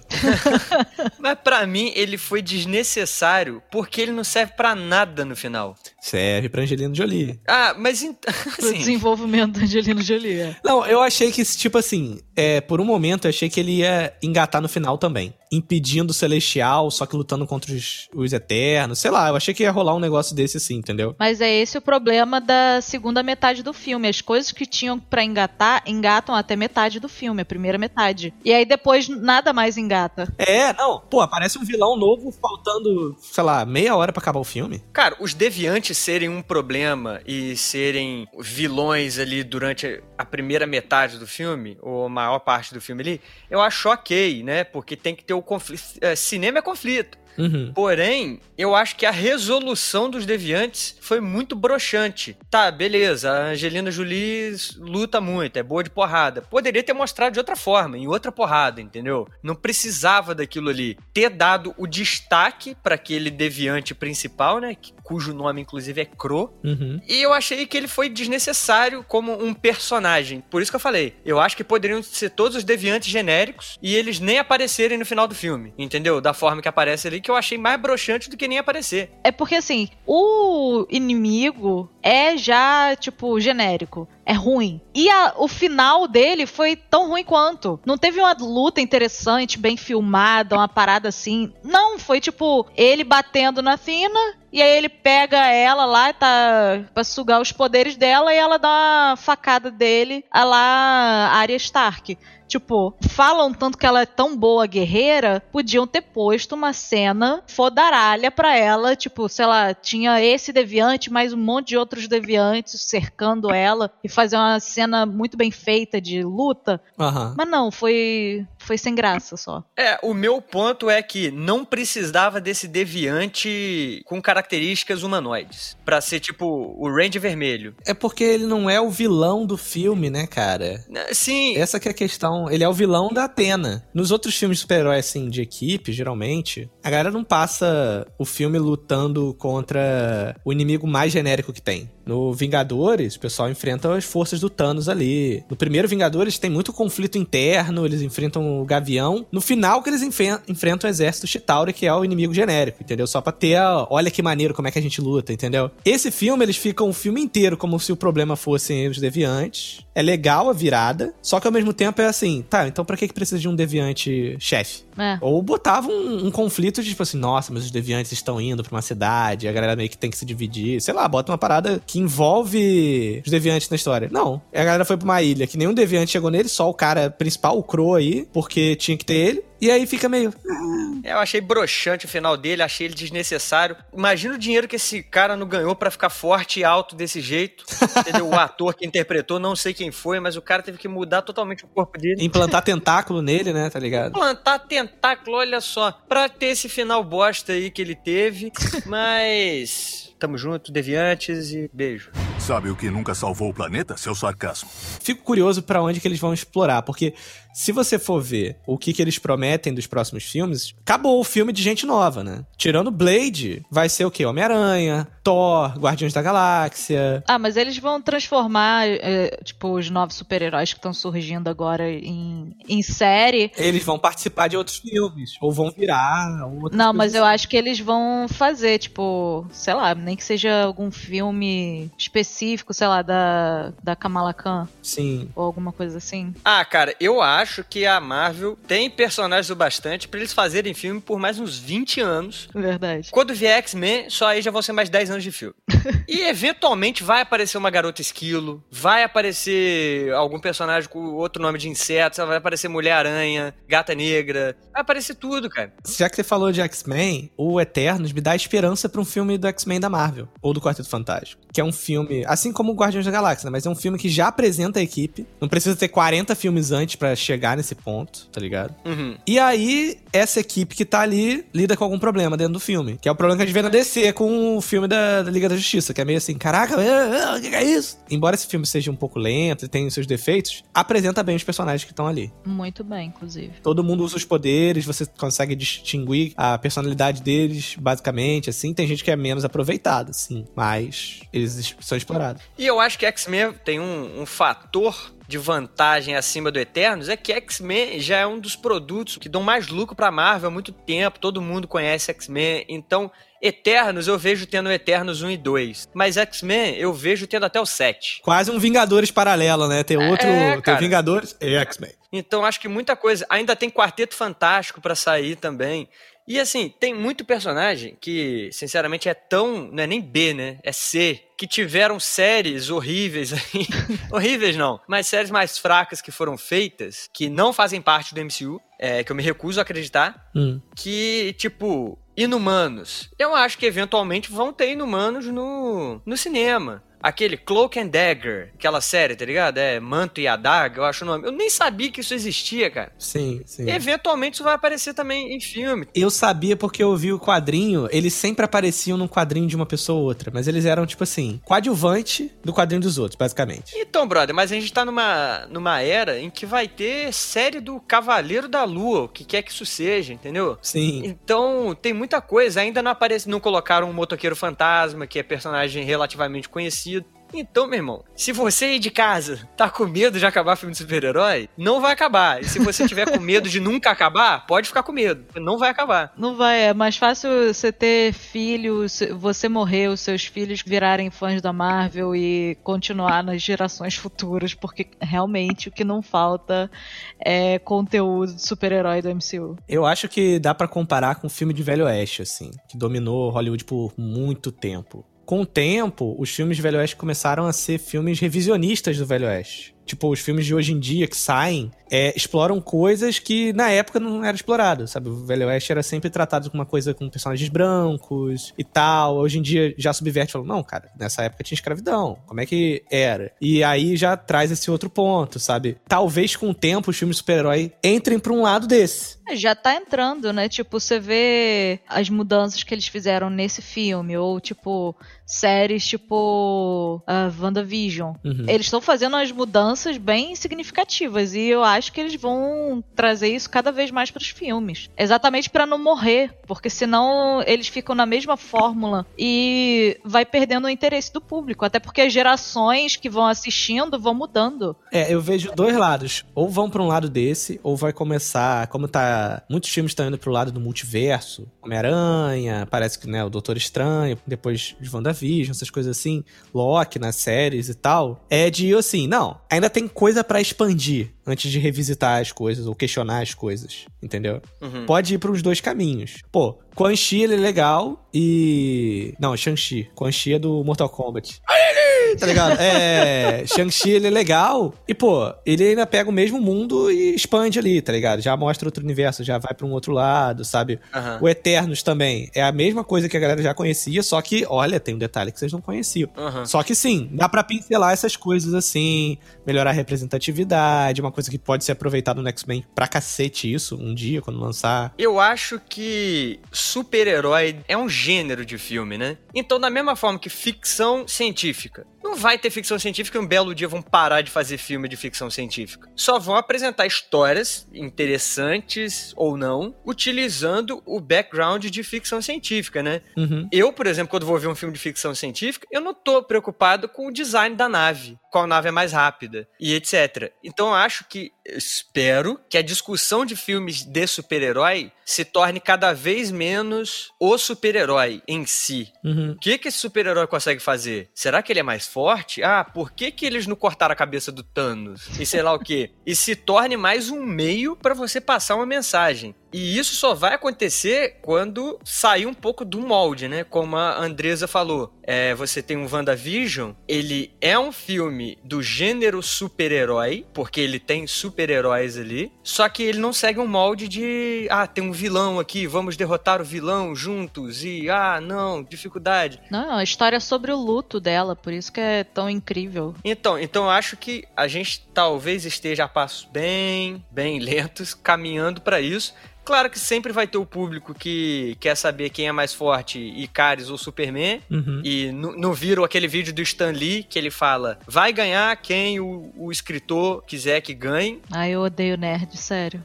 (laughs) Mas pra mim ele foi desnecessário porque ele não serve pra nada no final. Serve pra Angelina Jolie. Ah, mas então. (laughs) Pro Assim, desenvolvimento da Angelina Jolie. é. Não, eu achei que, tipo assim, é, por um momento eu achei que ele ia engatar no final também. Impedindo o Celestial, só que lutando contra os, os Eternos. Sei lá, eu achei que ia rolar um negócio desse assim, entendeu? Mas é esse o problema da segunda metade do filme. As coisas que tinham pra engatar, engatam até metade do filme, a primeira metade. E aí depois nada mais engata. É, não. Pô, aparece um vilão novo faltando, sei lá, meia hora pra acabar o filme. Cara, os deviantes serem um problema e serem vilões ali durante a primeira metade do filme, ou a maior parte do filme ali, eu acho ok, né? Porque tem que ter o conflito. é, cinema é conflito. Uhum. Porém, eu acho que a resolução dos deviantes foi muito broxante. Tá, beleza, a Angelina Jolie luta muito, é boa de porrada. Poderia ter mostrado de outra forma, em outra porrada, entendeu? Não precisava daquilo ali. Ter dado o destaque para aquele deviante principal, né? Cujo nome, inclusive, é Cro. Uhum. E eu achei que ele foi desnecessário como um personagem. Por isso que eu falei. Eu acho que poderiam ser todos os deviantes genéricos e eles nem aparecerem no final do filme. Entendeu? Da forma que aparece ali, que eu achei mais broxante do que nem aparecer. É porque assim, o inimigo é já, tipo, genérico. É ruim. E a- o final dele foi tão ruim quanto. Não teve uma luta interessante, bem filmada, uma parada assim. Não, foi tipo ele batendo na Fina. E aí ele pega ela lá, tá pra sugar os poderes dela e ela dá uma facada dele, a lá Arya Stark. Tipo, falam tanto que ela é tão boa guerreira, podiam ter posto uma cena fodaralha pra ela, tipo, sei lá, tinha esse deviante, mais um monte de outros deviantes cercando ela e fazer uma cena muito bem feita de luta. Aham. Mas não, foi foi sem graça só. É, o meu ponto é que não precisava desse deviante com características humanoides. Pra ser tipo o Range Vermelho. É porque ele não é o vilão do filme, né, cara? Né, Sim, Essa que é a questão. Ele é o vilão da Atena. Nos outros filmes de super-herói, assim, de equipe, geralmente, a galera não passa o filme lutando contra o inimigo mais genérico que tem. No Vingadores, o pessoal enfrenta as forças do Thanos ali. No primeiro Vingadores tem muito conflito interno, eles enfrentam o Gavião. No final que eles enfrentam o exército Chitauri, que é o inimigo genérico, entendeu? Só pra ter a... Olha que maneiro como é que a gente luta, entendeu? Esse filme, eles ficam o filme inteiro como se o problema fossem os deviantes. É legal a virada, só que ao mesmo tempo é assim, tá, então pra que que precisa de um deviante chefe? É. Ou botava um, um conflito de tipo assim, nossa, mas os deviantes estão indo pra uma cidade, a galera meio que tem que se dividir. Sei lá, bota uma parada que envolve os deviantes na história. Não. A galera foi pra uma ilha que nenhum deviante chegou nele, só o cara principal, o Crow aí, porque tinha que ter ele. E aí fica meio. Eu achei broxante o final dele, achei ele desnecessário. Imagina o dinheiro que esse cara não ganhou pra ficar forte e alto desse jeito. (laughs) Entendeu? O ator que interpretou, não sei quem foi, mas o cara teve que mudar totalmente o corpo dele. Implantar tentáculo nele, né? Tá ligado? Plantar tentáculo, olha só. Pra ter esse final bosta aí que ele teve. (laughs) Mas. Tamo junto, deviantes e beijo. Sabe o que nunca salvou o planeta? Seu sarcasmo. Fico curioso pra onde que eles vão explorar, porque se você for ver o que, que eles prometem dos próximos filmes, acabou o filme de gente nova, né? Tirando Blade, vai ser o quê? Homem-Aranha, Thor, Guardiões da Galáxia. Ah, mas eles vão transformar, é, tipo, os novos super-heróis que estão surgindo agora em, em série. Eles vão participar de outros filmes, ou vão virar. ou Não, mas eu assim. acho que eles vão fazer, tipo, sei lá, nem que seja algum filme específico, sei lá, da, da Kamala Khan, Sim. ou alguma coisa assim. Ah, cara, eu acho que a Marvel tem personagens o bastante pra eles fazerem filme por mais uns 20 anos. Verdade. Quando vier X-Men, só aí já vão ser mais 10 anos de filme. (laughs) e eventualmente vai aparecer uma garota esquilo, vai aparecer algum personagem com outro nome de inseto, vai aparecer Mulher-Aranha, Gata Negra, vai aparecer tudo, cara. Já que você falou de X-Men, o Eternos me dá esperança pra um filme do X-Men da Marvel, ou do Quarteto Fantástico. Que é um filme, assim como o Guardiões da Galáxia, né? mas é um filme que já apresenta a equipe. Não precisa ter 40 filmes antes pra chegar nesse ponto, tá ligado? Uhum. E aí, essa equipe que tá ali lida com algum problema dentro do filme. Que é o problema que a gente vê na DC com o filme da, da Liga da Justiça, que é meio assim, caraca, ah, ah, o que que é isso? Embora esse filme seja um pouco lento e tenha os seus defeitos, apresenta bem os personagens que estão ali. Muito bem, inclusive. Todo mundo usa os poderes, você consegue distinguir a personalidade deles, basicamente, assim. Tem gente que é menos aproveitada, sim, mas eles es- são explorados. E eu acho que X-Men tem um, um fator de vantagem acima do Eternos, é que X-Men já é um dos produtos que dão mais lucro pra Marvel há muito tempo, todo mundo conhece X-Men, então Eternos eu vejo tendo Eternos 1 e 2, mas X-Men eu vejo tendo até o 7. Quase um Vingadores paralelo, né? Ter outro. É, cara. Vingadores e X-Men. Então acho que muita coisa. Ainda tem Quarteto Fantástico pra sair também. E assim, tem muito personagem que, sinceramente, é tão. Não é nem B, né? É C. Que tiveram séries horríveis aí. (laughs) horríveis não. Mas séries mais fracas que foram feitas, que não fazem parte do MCU, é, que eu me recuso a acreditar. Hum. Que, tipo, Inumanos. Eu acho que eventualmente vão ter Inumanos no, no cinema. Aquele Cloak and Dagger, aquela série, tá ligado? É Manto e Adaga, eu acho o nome. Eu nem sabia que isso existia, cara. Sim, sim. Eventualmente isso vai aparecer também em filme. Eu sabia porque eu vi o quadrinho, eles sempre apareciam num quadrinho de uma pessoa ou outra, mas eles eram, tipo assim, coadjuvante do quadrinho dos outros, basicamente. Então, brother, mas a gente tá numa, numa era em que vai ter série do Cavaleiro da Lua, o que quer que isso seja, entendeu? Sim. Então, tem muita coisa. Ainda não aparece, não colocaram um motoqueiro fantasma, que é personagem relativamente conhecido. Então, meu irmão, se você aí de casa tá com medo de acabar filme de super-herói, não vai acabar. E se você tiver com medo de nunca acabar, pode ficar com medo. Não vai acabar. Não vai, é mais fácil você ter filhos, você morrer, os seus filhos virarem fãs da Marvel e continuar nas gerações futuras, porque realmente o que não falta é conteúdo de super-herói do MCU. Eu acho que dá pra comparar com o filme de Velho Oeste, assim, que dominou Hollywood por muito tempo. Com o tempo, os filmes de Velho Oeste começaram a ser filmes revisionistas do Velho Oeste. Tipo, os filmes de hoje em dia que saem é, exploram coisas que na época não era explorado, sabe? O Velho Oeste era sempre tratado como uma coisa com personagens brancos e tal. Hoje em dia já subverte não, cara, nessa época tinha escravidão. Como é que era? E aí já traz esse outro ponto, sabe? Talvez com o tempo os filmes de super-herói entrem pra um lado desse. É, Já tá entrando, né? Tipo, você vê as mudanças que eles fizeram nesse filme, ou tipo, séries tipo a WandaVision. Uhum. Eles estão fazendo umas mudanças bem significativas e eu acho que eles vão trazer isso cada vez mais para os filmes. Exatamente para não morrer, porque senão eles ficam na mesma fórmula e vai perdendo o interesse do público, até porque as gerações que vão assistindo vão mudando. É, eu vejo dois lados. Ou vão pra um lado desse, ou vai começar, como tá, muitos filmes estão indo pro lado do multiverso, Homem-Aranha, parece que, né, o Doutor Estranho, depois de WandaVision, essas coisas assim, Loki nas séries e tal. É de, assim, não, ainda tem coisa pra expandir antes de revisitar as coisas ou questionar as coisas, entendeu? Uhum. Pode ir pros dois caminhos. Pô, Quan Chi ele é legal e. Não, Shang-Chi. Quan Chi é do Mortal Kombat. Tá ligado? É. Shang-Chi ele é legal e, pô, ele ainda pega o mesmo mundo e expande ali, tá ligado? Já mostra outro universo, já vai pra um outro lado, sabe? Aham. O Eternos também é a mesma coisa que a galera já conhecia, só que, olha, tem um detalhe que vocês não conheciam. Aham. Só que sim, dá pra pincelar essas coisas assim, melhorar a representatividade, uma coisa que pode ser aproveitada no X-Men pra cacete isso, um dia, quando lançar. Eu acho que super-herói é um gênero de filme, né? Então, da mesma forma que ficção científica, não vai ter ficção científica e um belo dia vão parar de fazer filme de ficção científica. Só vão apresentar histórias interessantes ou não, utilizando o background de ficção científica, né? Uhum. Eu, por exemplo, quando vou ver um filme de ficção científica, eu não tô preocupado com o design da nave, qual nave é mais rápida e etc. Então eu acho que, eu espero que a discussão de filmes de super-herói se torne cada vez menos o super-herói em si. Uhum. O que, que esse super-herói consegue fazer? Será que ele é mais forte? Ah, por que, que eles não cortaram a cabeça do Thanos? E sei lá o quê. E se torne mais um meio pra você passar uma mensagem. E isso só vai acontecer quando sair um pouco do molde, né? Como a Andresa falou. É, você tem um WandaVision, ele é um filme do gênero super-herói, porque ele tem super-heróis ali, só que ele não segue um molde de, ah, tem um vilão aqui, vamos derrotar o vilão juntos, e, ah, não, dificuldade. Não, a história é sobre o luto dela, por isso que é tão incrível. Então, então eu acho que a gente talvez esteja a passos bem, bem lentos, caminhando para isso. Claro que sempre vai ter o público que quer saber quem é mais forte, Icaris ou Superman. Uhum. E não viram aquele vídeo do Stan Lee que ele fala: vai ganhar quem o, o escritor quiser que ganhe. Ai, eu odeio nerd, sério.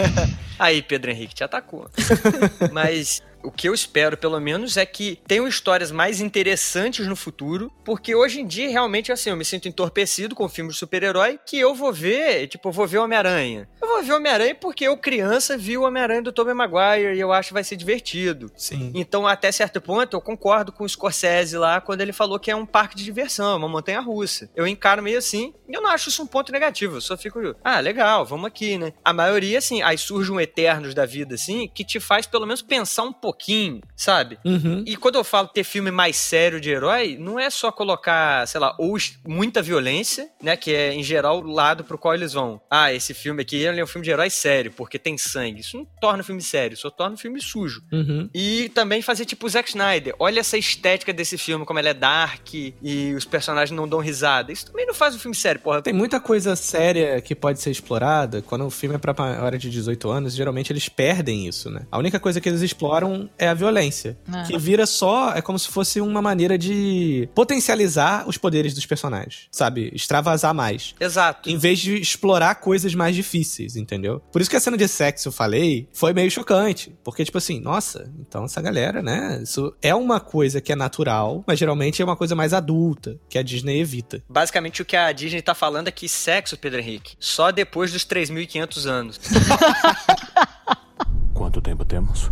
(laughs) Aí, Pedro Henrique te atacou. (laughs) Mas o que eu espero, pelo menos, é que tenham histórias mais interessantes no futuro, porque hoje em dia, realmente, assim, eu me sinto entorpecido com filmes de super-herói que eu vou ver, tipo, eu vou ver Homem-Aranha. Eu vou ver Homem-Aranha porque eu, criança, vi o Homem-Aranha do Tobey Maguire e eu acho que vai ser divertido. Sim. Então, até certo ponto, eu concordo com o Scorsese lá quando ele falou que é um parque de diversão, uma montanha russa. Eu encaro meio assim, e eu não acho isso um ponto negativo. Eu só fico, ah, legal, vamos aqui, né? A maioria, assim, aí surge um Eternos da vida, assim, que te faz pelo menos pensar um pouquinho, sabe? Uhum. E quando eu falo ter filme mais sério de herói, não é só colocar, sei lá, ou muita violência, né? Que é, em geral, o lado pro qual eles vão. Ah, esse filme aqui é um filme de herói sério, porque tem sangue. Isso não torna o filme sério, só torna o filme sujo. Uhum. E também fazer tipo o Zack Snyder. Olha essa estética desse filme, como ela é dark e os personagens não dão risada. Isso também não faz um filme sério, porra. Tem muita coisa séria que pode ser explorada quando o filme é pra maior de 18 anos, geralmente eles perdem isso, né? A única coisa que eles exploram é a violência. É. Que vira só, é como se fosse uma maneira de potencializar os poderes dos personagens, sabe? Extravasar mais. Exato. Em vez de explorar coisas mais difíceis, entendeu? Por isso que a cena de sexo, eu falei, foi meio chocante. Porque, tipo assim, nossa, então essa galera, né? Isso é uma coisa que é natural, mas geralmente é uma coisa mais adulta, que a Disney evita. Basicamente o que a Disney tá falando é que sexo, Pedro Henrique, só depois dos 3.500 anos. (laughs) Quanto tempo temos?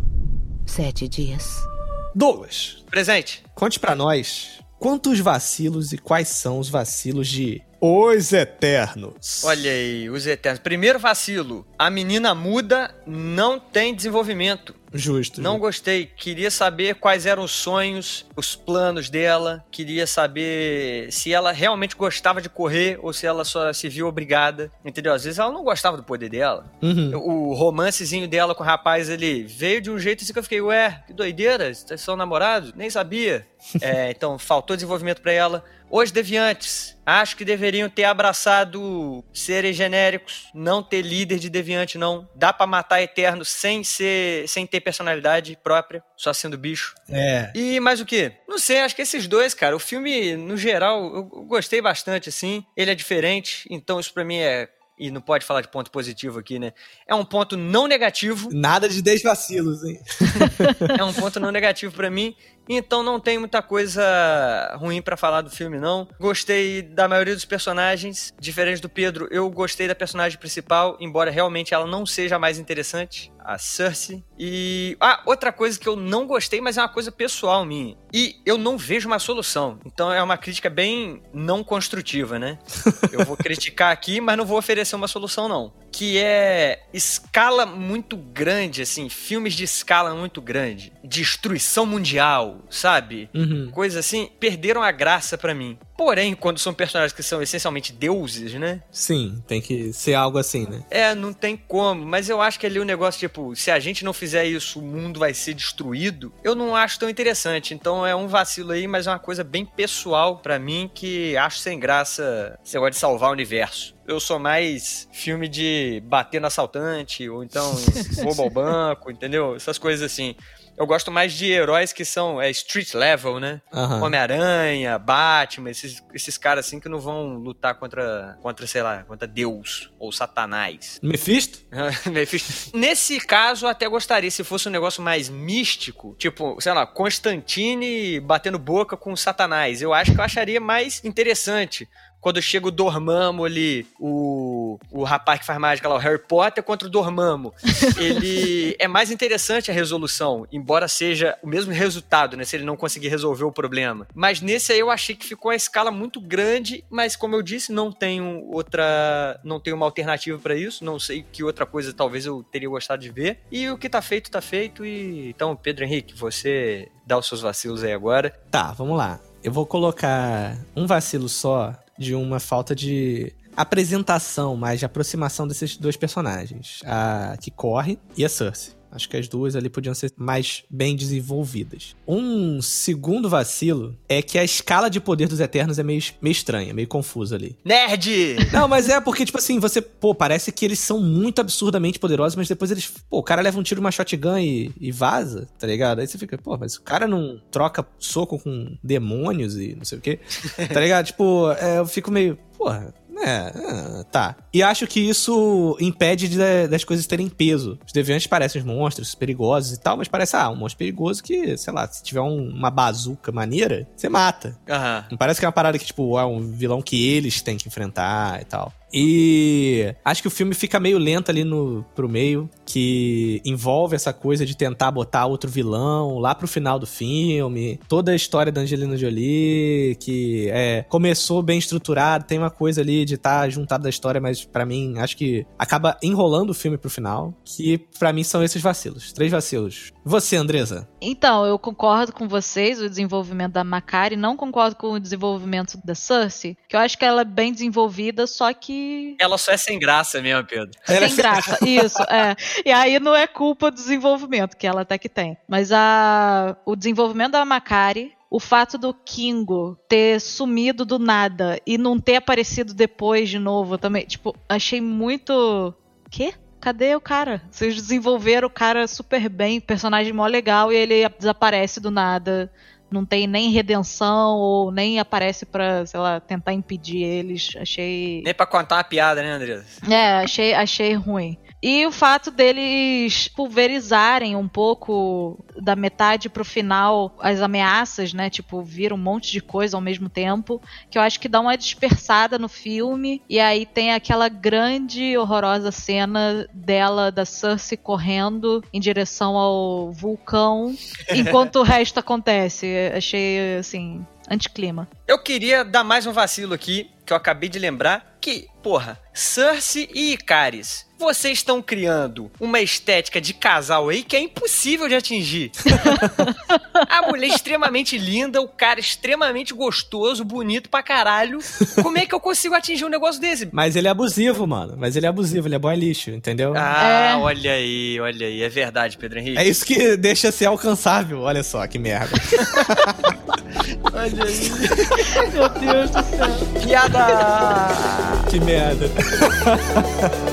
Sete dias. Douglas, Presente. conte pra nós quantos vacilos e quais são os vacilos de Os Eternos. Olha aí, os Eternos. Primeiro vacilo. A menina muda não tem desenvolvimento. Justo. Não justo. gostei. Queria saber quais eram os sonhos, os planos dela. Queria saber se ela realmente gostava de correr ou se ela só se viu obrigada. Entendeu? Às vezes ela não gostava do poder dela. Uhum. O romancezinho dela com o rapaz ali veio de um jeito assim que eu fiquei, ué, que doideira, vocês são namorados? Nem sabia. (laughs) É, então, faltou desenvolvimento pra ela. Os deviantes, acho que deveriam ter abraçado seres genéricos, não ter líder de deviante, não. Dá pra matar Eterno sem ser, sem ter personalidade própria, só sendo bicho. É. E mais o que? Não sei, acho que esses dois, cara. O filme, no geral, eu gostei bastante, assim. Ele é diferente, então isso pra mim é. E não pode falar de ponto positivo aqui, né? É um ponto não negativo. Nada de 10 vacilos, hein? (laughs) é um ponto não negativo pra mim. Então não tem muita coisa ruim pra falar do filme, não. Gostei da maioria dos personagens. Diferente do Pedro, eu gostei da personagem principal, embora realmente ela não seja mais interessante. A Cersei. E. Ah, outra coisa que eu não gostei, mas é uma coisa pessoal minha. E eu não vejo uma solução. Então é uma crítica bem não construtiva, né? Eu vou (laughs) criticar aqui, mas não vou oferecer uma solução, não. Que é escala muito grande, assim, filmes de escala muito grande. Destruição mundial, sabe? Uhum. Coisa assim, perderam a graça pra mim. Porém, quando são personagens que são essencialmente deuses, né? Sim, tem que ser algo assim, né? É, não tem como. Mas eu acho que ali o negócio, tipo, se a gente não fizer isso, o mundo vai ser destruído. Eu não acho tão interessante. Então é um vacilo aí, mas é uma coisa bem pessoal pra mim que acho sem graça esse negócio de salvar o universo. Eu sou mais filme de bater no assaltante, ou então roubo ao (laughs) banco, entendeu? Essas coisas assim. Eu gosto mais de heróis que são é, street level, né? Aham. Homem-Aranha, Batman, esses, esses caras assim que não vão lutar contra, contra, sei lá, contra Deus ou Satanás. Mephisto? (laughs) Mephisto. Nesse caso, eu até gostaria, se fosse um negócio mais místico, tipo, sei lá, Constantine batendo boca com Satanás. Eu acho que eu acharia mais interessante. Quando chega o Dormammu ali, o, o rapaz que faz mágica lá, o Harry Potter contra o Dormammu, (laughs) ele é mais interessante a resolução, embora seja o mesmo resultado, né, se ele não conseguir resolver o problema. Mas nesse aí eu achei que ficou a escala muito grande, mas como eu disse, não tenho outra, não tenho uma alternativa pra isso, não sei que outra coisa talvez eu teria gostado de ver. E o que tá feito tá feito e então, Pedro Henrique, você dá os seus vacilos aí agora. Tá, vamos lá. Eu vou colocar um vacilo só de uma falta de apresentação, mais de aproximação desses dois personagens. A que corre e a Cersei. Acho que as duas ali podiam ser mais bem desenvolvidas. Um segundo vacilo é que a escala de poder dos Eternos é meio, meio estranha, meio confusa ali. Nerd! Não, mas é porque, tipo assim, você, pô, parece que eles são muito absurdamente poderosos, mas depois eles, pô, o cara leva um tiro uma shotgun e, e vaza, tá ligado? Aí você fica, pô, mas o cara não troca soco com demônios e não sei o quê, tá ligado? (laughs) tipo, é, eu fico meio, porra, é, ah, tá. E acho que isso impede de- das coisas terem peso. Os deviantes parecem os monstros perigosos e tal, mas parece, ah, um monstro perigoso que, sei lá, se tiver um- uma bazuca maneira, você mata. Aham. Não parece que é uma parada que, tipo, é um vilão que eles têm que enfrentar e tal. E acho que o filme fica meio lento ali no, pro meio, que envolve essa coisa de tentar botar outro vilão lá pro final do filme. Toda a história da Angelina Jolie, que é, começou bem estruturado, tem uma coisa ali de estar juntado da história, mas pra mim acho que acaba enrolando o filme pro final, que pra mim são esses vacilos. Três vacilos. Você, Andresa? Então, eu concordo com vocês, o desenvolvimento da Macari, não concordo com o desenvolvimento da Cersei, que eu acho que ela é bem desenvolvida, só que Ela só é sem graça mesmo, Pedro. Ela- sem graça. (laughs) Isso, é. E aí não é culpa do desenvolvimento, que ela até que tem. Mas a, o desenvolvimento da Macari, o fato do Kingo ter sumido do nada e não ter aparecido depois de novo também, tipo, achei muito. Quê? Cadê o cara? Vocês desenvolveram o cara super bem, personagem mó legal, e ele desaparece do nada. Não tem nem redenção, ou nem aparece pra, sei lá, tentar impedir eles. Achei. Nem pra contar uma piada, né, Andresa? É, achei, achei ruim. E o fato deles pulverizarem um pouco da metade pro final as ameaças, né? Tipo, vir um monte de coisa ao mesmo tempo, que eu acho que dá uma dispersada no filme. E aí tem aquela grande, horrorosa cena dela, da Cersei, correndo em direção ao vulcão, (laughs) enquanto o resto acontece. Achei, assim, anticlima. Eu queria dar mais um vacilo aqui, que eu acabei de lembrar, que, porra, Cersei e Icaris, vocês estão criando uma estética de casal aí que é impossível de atingir. (laughs) A mulher extremamente linda, o cara extremamente gostoso, bonito pra caralho. Como é que eu consigo atingir um negócio desse? Mas ele é abusivo, mano. Mas ele é abusivo, ele é boy lixo, entendeu? Ah, É. olha aí, olha aí. É verdade, Pedro Henrique. É isso que deixa ser alcançável. Olha só, que merda. (laughs) Olha aí. Meu Deus do céu. Piada! que merda. (laughs)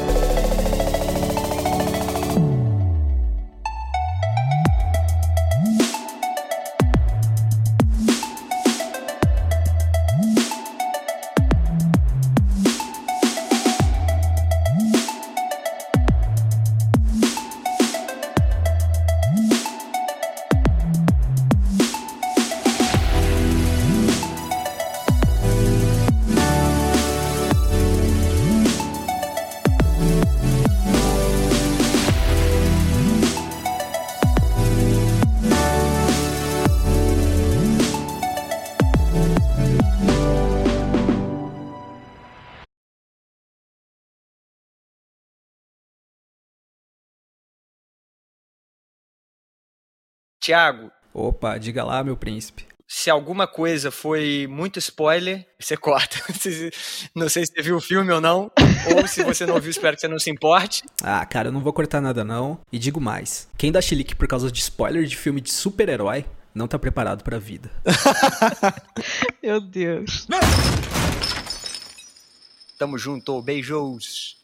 Tiago, Opa, diga lá, meu príncipe. se alguma coisa foi muito spoiler, você corta. (laughs) Não sei se você viu o filme ou não, ou se você não viu, espero que você não se importe. Ah, cara, eu não vou cortar nada não. E digo mais: quem dá chilique por causa de spoiler de filme de super-herói não tá preparado pra vida. (laughs) Meu Deus. Tamo junto, beijos.